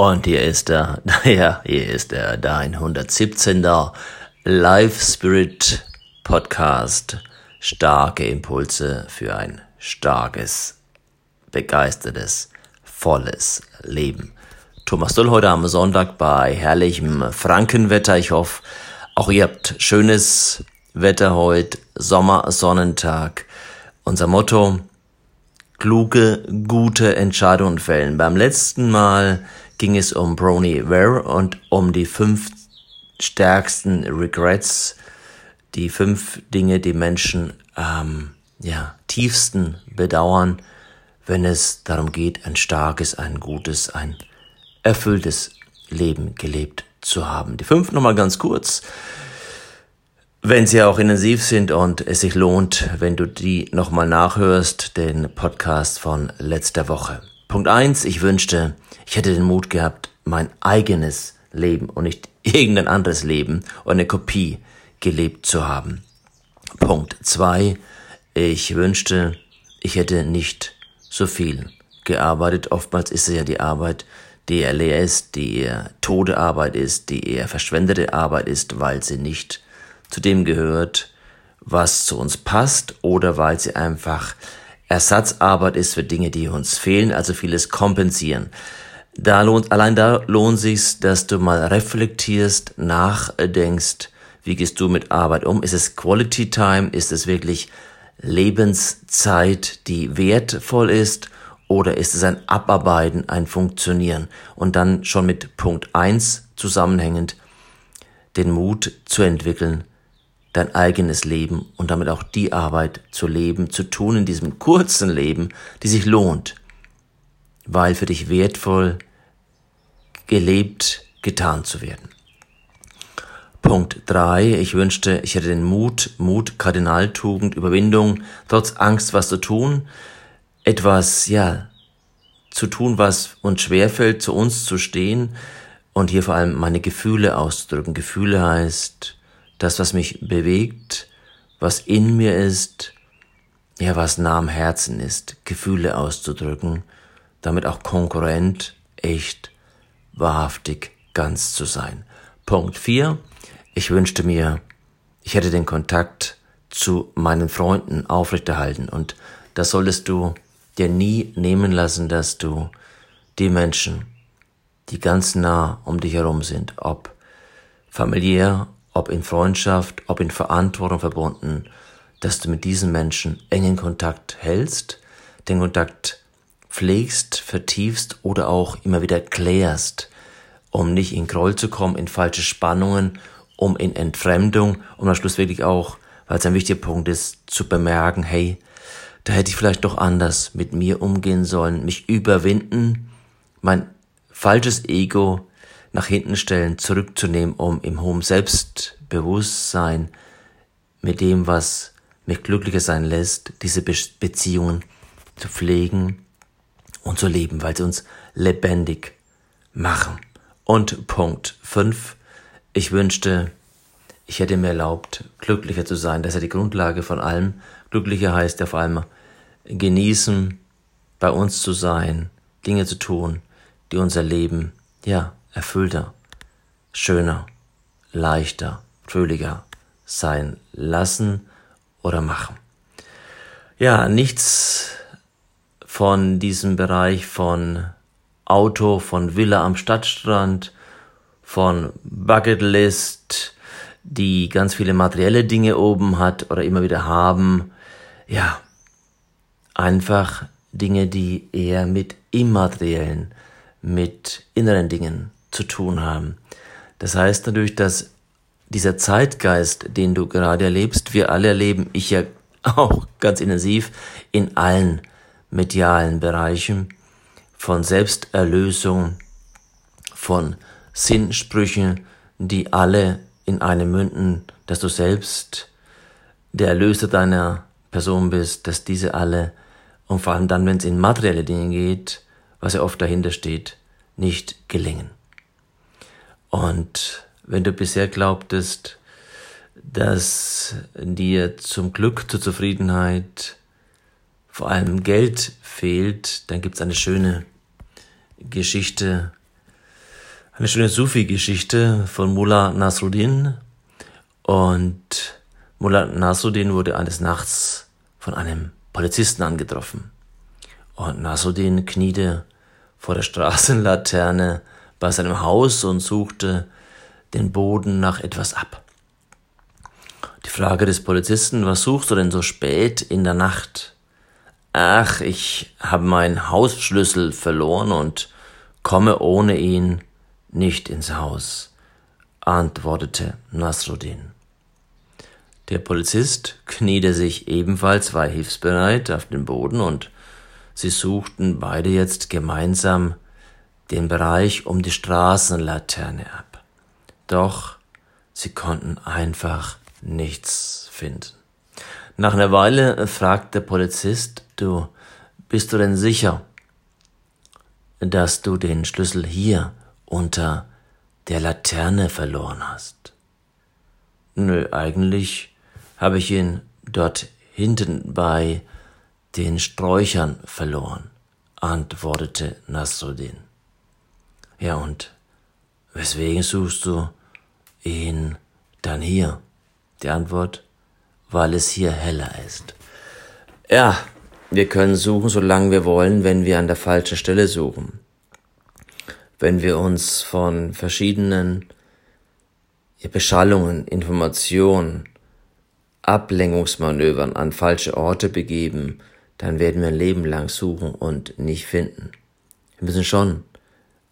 Und hier ist er, naja, hier ist er, dein 117. Live Spirit Podcast. Starke Impulse für ein starkes, begeistertes, volles Leben. Thomas Dull heute am Sonntag bei herrlichem Frankenwetter. Ich hoffe, auch ihr habt schönes Wetter heute, Sommersonnentag. Unser Motto, kluge, gute Entscheidungen fällen. Beim letzten Mal ging es um Brony Ware und um die fünf stärksten Regrets, die fünf Dinge, die Menschen ähm, ja, tiefsten bedauern, wenn es darum geht, ein starkes, ein gutes, ein erfülltes Leben gelebt zu haben. Die fünf nochmal ganz kurz, wenn sie auch intensiv sind und es sich lohnt, wenn du die nochmal nachhörst, den Podcast von letzter Woche. Punkt eins: ich wünschte, ich hätte den Mut gehabt, mein eigenes Leben und nicht irgendein anderes Leben oder eine Kopie gelebt zu haben. Punkt zwei: ich wünschte, ich hätte nicht so viel gearbeitet. Oftmals ist es ja die Arbeit, die eher leer ist, die eher tote Arbeit ist, die eher verschwendete Arbeit ist, weil sie nicht zu dem gehört, was zu uns passt oder weil sie einfach Ersatzarbeit ist für Dinge, die uns fehlen, also vieles kompensieren. Da lohnt, allein da lohnt sich's, dass du mal reflektierst, nachdenkst, wie gehst du mit Arbeit um? Ist es Quality Time? Ist es wirklich Lebenszeit, die wertvoll ist? Oder ist es ein Abarbeiten, ein Funktionieren? Und dann schon mit Punkt eins zusammenhängend den Mut zu entwickeln, dein eigenes Leben und damit auch die Arbeit zu leben, zu tun in diesem kurzen Leben, die sich lohnt, weil für dich wertvoll gelebt, getan zu werden. Punkt drei: Ich wünschte, ich hätte den Mut, Mut, Kardinaltugend, Überwindung, trotz Angst was zu tun, etwas, ja, zu tun, was uns schwerfällt, zu uns zu stehen und hier vor allem meine Gefühle auszudrücken. Gefühle heißt, das, was mich bewegt, was in mir ist, ja, was nah am Herzen ist, Gefühle auszudrücken, damit auch konkurrent, echt, wahrhaftig, ganz zu sein. Punkt vier: Ich wünschte mir, ich hätte den Kontakt zu meinen Freunden aufrechterhalten und das solltest du dir nie nehmen lassen, dass du die Menschen, die ganz nah um dich herum sind, ob familiär ob in Freundschaft, ob in Verantwortung verbunden, dass du mit diesen Menschen engen Kontakt hältst, den Kontakt pflegst, vertiefst oder auch immer wieder klärst, um nicht in Groll zu kommen, in falsche Spannungen, um in Entfremdung, um am Schluss wirklich auch, weil es ein wichtiger Punkt ist, zu bemerken, hey, da hätte ich vielleicht doch anders mit mir umgehen sollen, mich überwinden, mein falsches Ego nach hinten stellen, zurückzunehmen, um im hohen Selbstbewusstsein mit dem, was mich glücklicher sein lässt, diese Be Beziehungen zu pflegen und zu leben, weil sie uns lebendig machen. Und Punkt 5. Ich wünschte, ich hätte mir erlaubt, glücklicher zu sein. Das ist ja die Grundlage von allem. Glücklicher heißt ja vor allem genießen, bei uns zu sein, Dinge zu tun, die unser Leben, ja, erfüllter, schöner, leichter, fröhlicher sein lassen oder machen. Ja, nichts von diesem Bereich von Auto, von Villa am Stadtstrand, von Bucketlist, die ganz viele materielle Dinge oben hat oder immer wieder haben. Ja, einfach Dinge, die eher mit immateriellen, mit inneren Dingen zu tun haben. Das heißt natürlich, dass dieser Zeitgeist, den du gerade erlebst, wir alle erleben, ich ja auch ganz intensiv in allen medialen Bereichen von Selbsterlösung, von Sinnsprüchen, die alle in einem münden, dass du selbst der Erlöser deiner Person bist, dass diese alle, und vor allem dann, wenn es in materielle Dinge geht, was ja oft dahinter steht, nicht gelingen. Und wenn du bisher glaubtest, dass dir zum Glück, zur Zufriedenheit vor allem Geld fehlt, dann gibt's eine schöne Geschichte Eine schöne Sufi-Geschichte von Mullah Nasruddin. Und Mullah Nasruddin wurde eines Nachts von einem Polizisten angetroffen. Und Nasruddin kniete vor der Straßenlaterne bei seinem Haus und suchte den Boden nach etwas ab. Die Frage des Polizisten, was suchst du denn so spät in der Nacht? Ach, ich habe meinen Hausschlüssel verloren und komme ohne ihn nicht ins Haus, antwortete Nasruddin. Der Polizist kniete sich ebenfalls, war hilfsbereit auf den Boden und sie suchten beide jetzt gemeinsam den Bereich um die Straßenlaterne ab. Doch sie konnten einfach nichts finden. Nach einer Weile fragt der Polizist, du, bist du denn sicher, dass du den Schlüssel hier unter der Laterne verloren hast? Nö, eigentlich habe ich ihn dort hinten bei den Sträuchern verloren, antwortete Nasruddin. Ja, und weswegen suchst du ihn dann hier? Die Antwort, weil es hier heller ist. Ja, wir können suchen, solange wir wollen, wenn wir an der falschen Stelle suchen. Wenn wir uns von verschiedenen Beschallungen, Informationen, Ablenkungsmanövern an falsche Orte begeben, dann werden wir ein Leben lang suchen und nicht finden. Wir müssen schon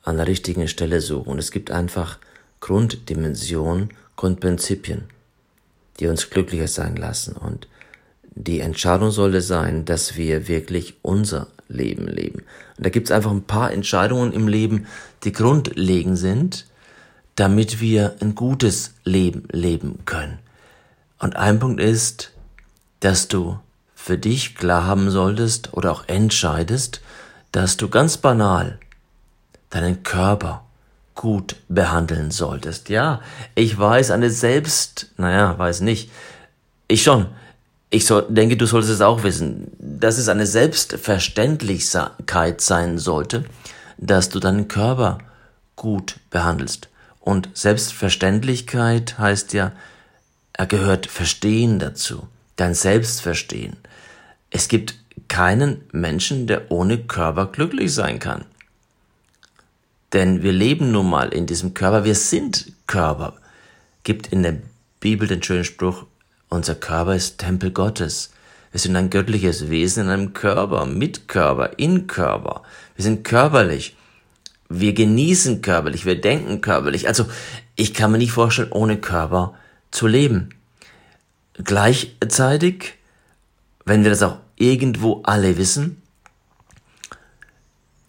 an der richtigen Stelle suchen. Und es gibt einfach Grunddimensionen, Grundprinzipien, die uns glücklicher sein lassen. Und die Entscheidung sollte sein, dass wir wirklich unser Leben leben. Und da gibt es einfach ein paar Entscheidungen im Leben, die grundlegend sind, damit wir ein gutes Leben leben können. Und ein Punkt ist, dass du für dich klar haben solltest oder auch entscheidest, dass du ganz banal deinen Körper gut behandeln solltest. Ja, ich weiß, eine selbst, naja, weiß nicht. Ich schon. Ich so, denke, du solltest es auch wissen, dass es eine Selbstverständlichkeit sein sollte, dass du deinen Körper gut behandelst. Und Selbstverständlichkeit heißt ja, er gehört Verstehen dazu, dein Selbstverstehen. Es gibt keinen Menschen, der ohne Körper glücklich sein kann. Denn wir leben nun mal in diesem Körper, wir sind Körper. Gibt in der Bibel den schönen Spruch, unser Körper ist Tempel Gottes. Wir sind ein göttliches Wesen in einem Körper, mit Körper, in Körper. Wir sind körperlich. Wir genießen körperlich, wir denken körperlich. Also ich kann mir nicht vorstellen, ohne Körper zu leben. Gleichzeitig, wenn wir das auch irgendwo alle wissen,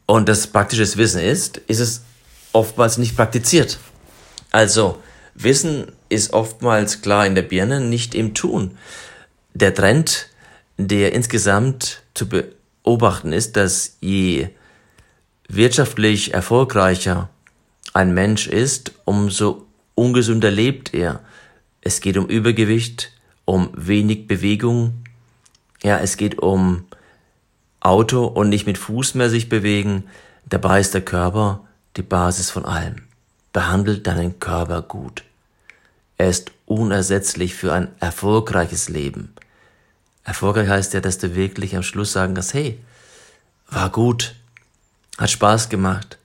und das praktisches Wissen ist, ist es oftmals nicht praktiziert. Also, Wissen ist oftmals klar in der Birne, nicht im Tun. Der Trend, der insgesamt zu beobachten ist, dass je wirtschaftlich erfolgreicher ein Mensch ist, umso ungesünder lebt er. Es geht um Übergewicht, um wenig Bewegung, ja, es geht um Auto und nicht mit Fuß mehr sich bewegen. Dabei ist der Körper die Basis von allem. Behandelt deinen Körper gut. Er ist unersetzlich für ein erfolgreiches Leben. Erfolgreich heißt ja, dass du wirklich am Schluss sagen kannst, hey, war gut, hat Spaß gemacht,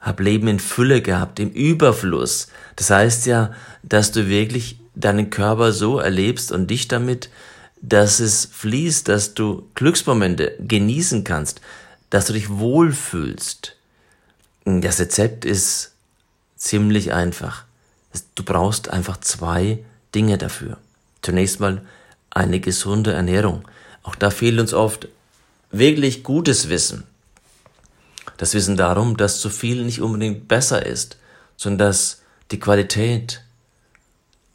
hab Leben in Fülle gehabt, im Überfluss. Das heißt ja, dass du wirklich deinen Körper so erlebst und dich damit dass es fließt, dass du Glücksmomente genießen kannst, dass du dich wohlfühlst. Das Rezept ist ziemlich einfach. Du brauchst einfach zwei Dinge dafür. Zunächst mal eine gesunde Ernährung. Auch da fehlt uns oft wirklich gutes Wissen. Das Wissen darum, dass zu viel nicht unbedingt besser ist, sondern dass die Qualität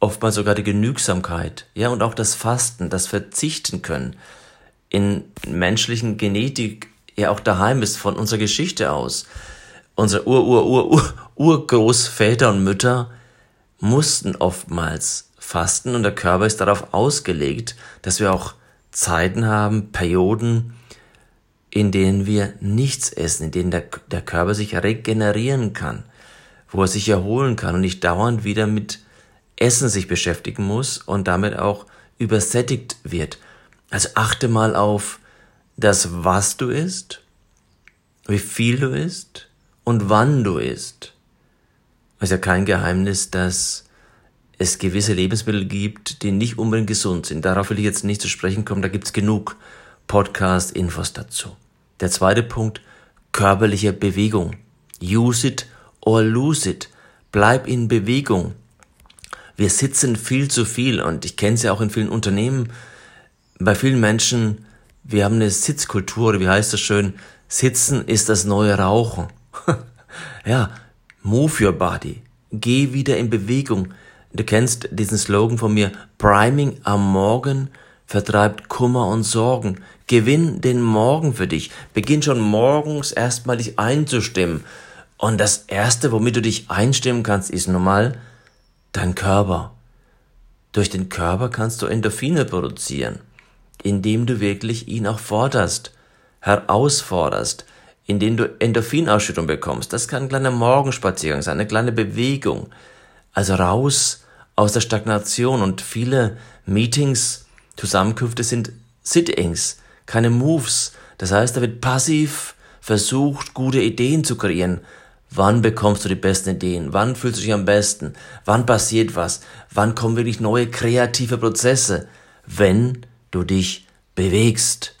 oftmals sogar die Genügsamkeit, ja, und auch das Fasten, das Verzichten können, in menschlichen Genetik ja auch daheim ist von unserer Geschichte aus. Unsere Ur, Ur, Ur, Ur, Urgroßväter und Mütter mussten oftmals fasten und der Körper ist darauf ausgelegt, dass wir auch Zeiten haben, Perioden, in denen wir nichts essen, in denen der, der Körper sich regenerieren kann, wo er sich erholen kann und nicht dauernd wieder mit Essen sich beschäftigen muss und damit auch übersättigt wird. Also achte mal auf das, was du isst, wie viel du isst und wann du isst. Es ist ja kein Geheimnis, dass es gewisse Lebensmittel gibt, die nicht unbedingt gesund sind. Darauf will ich jetzt nicht zu sprechen kommen, da gibt's genug Podcast-Infos dazu. Der zweite Punkt, körperliche Bewegung. Use it or lose it. Bleib in Bewegung. Wir sitzen viel zu viel und ich kenne es ja auch in vielen Unternehmen. Bei vielen Menschen, wir haben eine Sitzkultur, wie heißt das schön? Sitzen ist das neue Rauchen. ja, move your body. Geh wieder in Bewegung. Du kennst diesen Slogan von mir, Priming am Morgen vertreibt Kummer und Sorgen. Gewinn den Morgen für dich. Beginn schon morgens erstmal dich einzustimmen. Und das erste, womit du dich einstimmen kannst, ist normal dein Körper. Durch den Körper kannst du Endorphine produzieren, indem du wirklich ihn auch forderst, herausforderst, indem du Endorphinausschüttung bekommst. Das kann ein kleiner Morgenspaziergang sein, eine kleine Bewegung. Also raus aus der Stagnation und viele Meetings, Zusammenkünfte sind Sittings, keine Moves. Das heißt, da wird passiv versucht, gute Ideen zu kreieren, Wann bekommst du die besten Ideen? Wann fühlst du dich am besten? Wann passiert was? Wann kommen wirklich neue kreative Prozesse? Wenn du dich bewegst.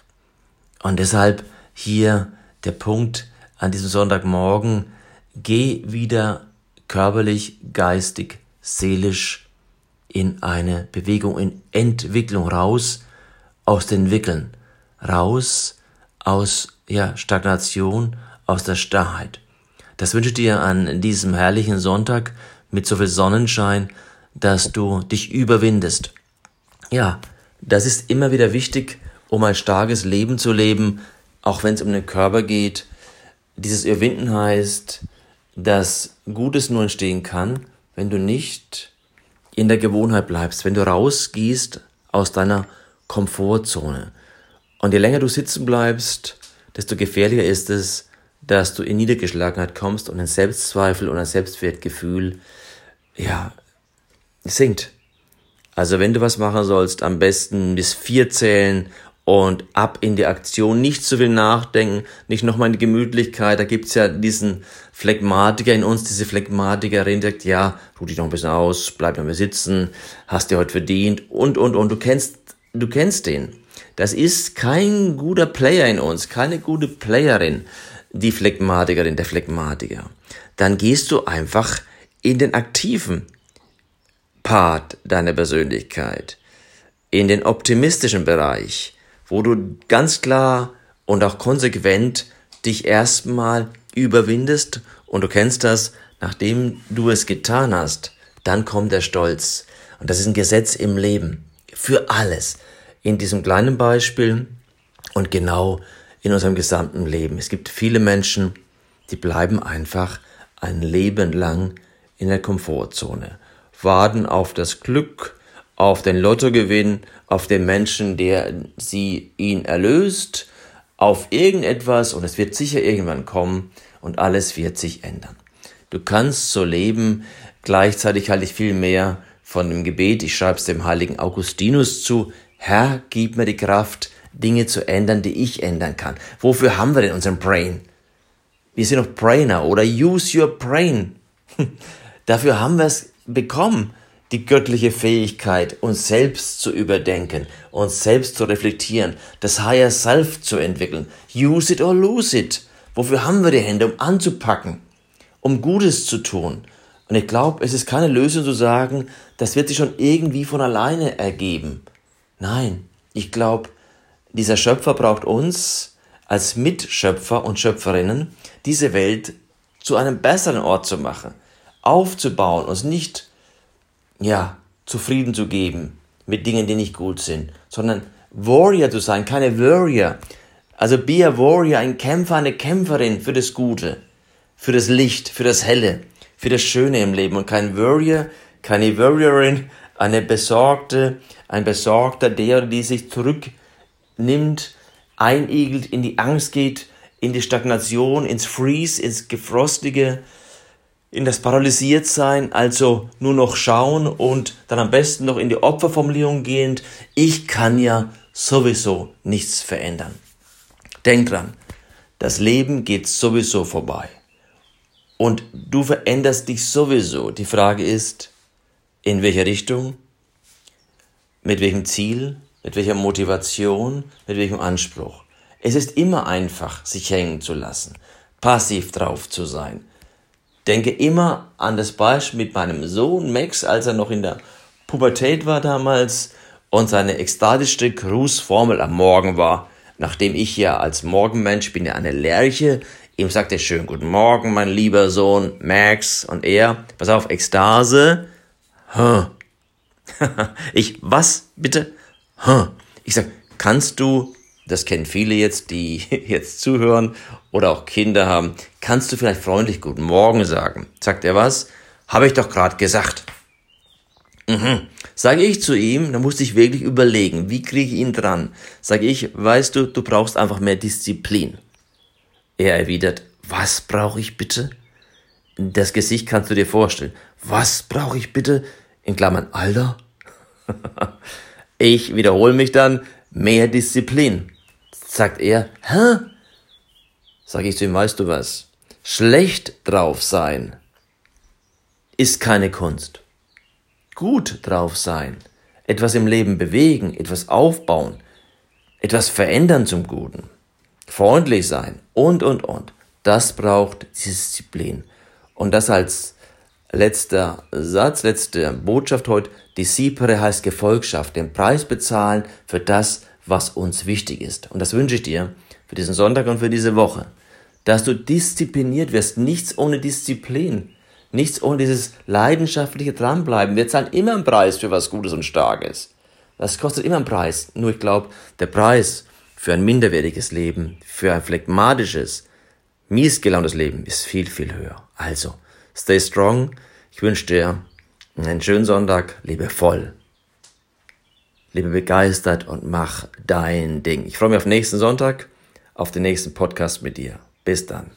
Und deshalb hier der Punkt an diesem Sonntagmorgen, geh wieder körperlich, geistig, seelisch in eine Bewegung, in Entwicklung raus aus den Wickeln, raus aus ja, Stagnation, aus der Starrheit. Das wünsche ich dir an diesem herrlichen Sonntag mit so viel Sonnenschein, dass du dich überwindest. Ja, das ist immer wieder wichtig, um ein starkes Leben zu leben, auch wenn es um den Körper geht. Dieses Überwinden heißt, dass Gutes nur entstehen kann, wenn du nicht in der Gewohnheit bleibst, wenn du rausgehst aus deiner Komfortzone. Und je länger du sitzen bleibst, desto gefährlicher ist es, dass du in Niedergeschlagenheit kommst und ein Selbstzweifel und ein Selbstwertgefühl, ja, sinkt. Also wenn du was machen sollst, am besten bis vier zählen und ab in die Aktion, nicht zu viel nachdenken, nicht nochmal in die Gemütlichkeit, da gibt's ja diesen Phlegmatiker in uns, diese Phlegmatikerin, die sagt, ja, ruh dich noch ein bisschen aus, bleib noch mal sitzen, hast dir heute verdient und, und, und, du kennst, du kennst den. Das ist kein guter Player in uns, keine gute Playerin die Phlegmatikerin, der Phlegmatiker, dann gehst du einfach in den aktiven Part deiner Persönlichkeit, in den optimistischen Bereich, wo du ganz klar und auch konsequent dich erstmal überwindest und du kennst das, nachdem du es getan hast, dann kommt der Stolz. Und das ist ein Gesetz im Leben. Für alles. In diesem kleinen Beispiel und genau in unserem gesamten Leben. Es gibt viele Menschen, die bleiben einfach ein Leben lang in der Komfortzone, warten auf das Glück, auf den Lottogewinn, auf den Menschen, der sie ihn erlöst, auf irgendetwas und es wird sicher irgendwann kommen und alles wird sich ändern. Du kannst so leben, gleichzeitig halte ich viel mehr von dem Gebet, ich schreibe es dem heiligen Augustinus zu, Herr, gib mir die Kraft, Dinge zu ändern, die ich ändern kann. Wofür haben wir denn unseren Brain? Wir sind doch Brainer oder use your brain. Dafür haben wir es bekommen, die göttliche Fähigkeit, uns selbst zu überdenken, uns selbst zu reflektieren, das Higher Self zu entwickeln. Use it or lose it. Wofür haben wir die Hände? Um anzupacken, um Gutes zu tun. Und ich glaube, es ist keine Lösung zu sagen, das wird sich schon irgendwie von alleine ergeben. Nein, ich glaube, dieser Schöpfer braucht uns als Mitschöpfer und Schöpferinnen, diese Welt zu einem besseren Ort zu machen, aufzubauen, uns nicht, ja, zufrieden zu geben mit Dingen, die nicht gut sind, sondern Warrior zu sein, keine Warrior. Also be a Warrior, ein Kämpfer, eine Kämpferin für das Gute, für das Licht, für das Helle, für das Schöne im Leben und kein Warrior, keine Warriorin, eine besorgte, ein besorgter, der die sich zurück nimmt, einigelt, in die Angst geht, in die Stagnation, ins Freeze, ins Gefrostige. in das Paralysiertsein, also nur noch schauen und dann am besten noch in die Opferformulierung gehend, ich kann ja sowieso nichts verändern. Denk dran, das Leben geht sowieso vorbei. Und du veränderst dich sowieso. Die Frage ist, in welche Richtung, mit welchem Ziel, mit welcher Motivation, mit welchem Anspruch. Es ist immer einfach, sich hängen zu lassen, passiv drauf zu sein, denke immer an das Beispiel mit meinem Sohn Max, als er noch in der Pubertät war damals und seine ekstatischste Grußformel am Morgen war, nachdem ich ja als Morgenmensch bin ja eine Lerche, ihm sagte schön guten Morgen, mein lieber Sohn Max und er, pass auf, Ekstase, huh. ich, was, bitte? Huh. Ich sag, kannst du das kennen viele jetzt, die jetzt zuhören oder auch Kinder haben, kannst du vielleicht freundlich Guten Morgen sagen? Sagt er was? Habe ich doch gerade gesagt. Mhm. Sage ich zu ihm, dann musste ich wirklich überlegen, wie kriege ich ihn dran? Sage ich, weißt du, du brauchst einfach mehr Disziplin. Er erwidert, was brauche ich bitte? Das Gesicht kannst du dir vorstellen. Was brauche ich bitte? In Klammern, Alter? ich wiederhole mich dann, mehr Disziplin sagt er, hä? Sag ich zu ihm, weißt du was? Schlecht drauf sein ist keine Kunst. Gut drauf sein, etwas im Leben bewegen, etwas aufbauen, etwas verändern zum Guten, freundlich sein und, und, und. Das braucht Disziplin. Und das als letzter Satz, letzte Botschaft heute. Discipere heißt Gefolgschaft, den Preis bezahlen für das, was uns wichtig ist. Und das wünsche ich dir für diesen Sonntag und für diese Woche, dass du diszipliniert wirst, nichts ohne Disziplin, nichts ohne dieses leidenschaftliche Dranbleiben. Wir zahlen immer einen Preis für was Gutes und Starkes. Das kostet immer einen Preis. Nur ich glaube, der Preis für ein minderwertiges Leben, für ein phlegmatisches, mies gelauntes Leben ist viel, viel höher. Also, stay strong. Ich wünsche dir einen schönen Sonntag, lebe voll lebe begeistert und mach dein Ding. Ich freue mich auf nächsten Sonntag, auf den nächsten Podcast mit dir. Bis dann.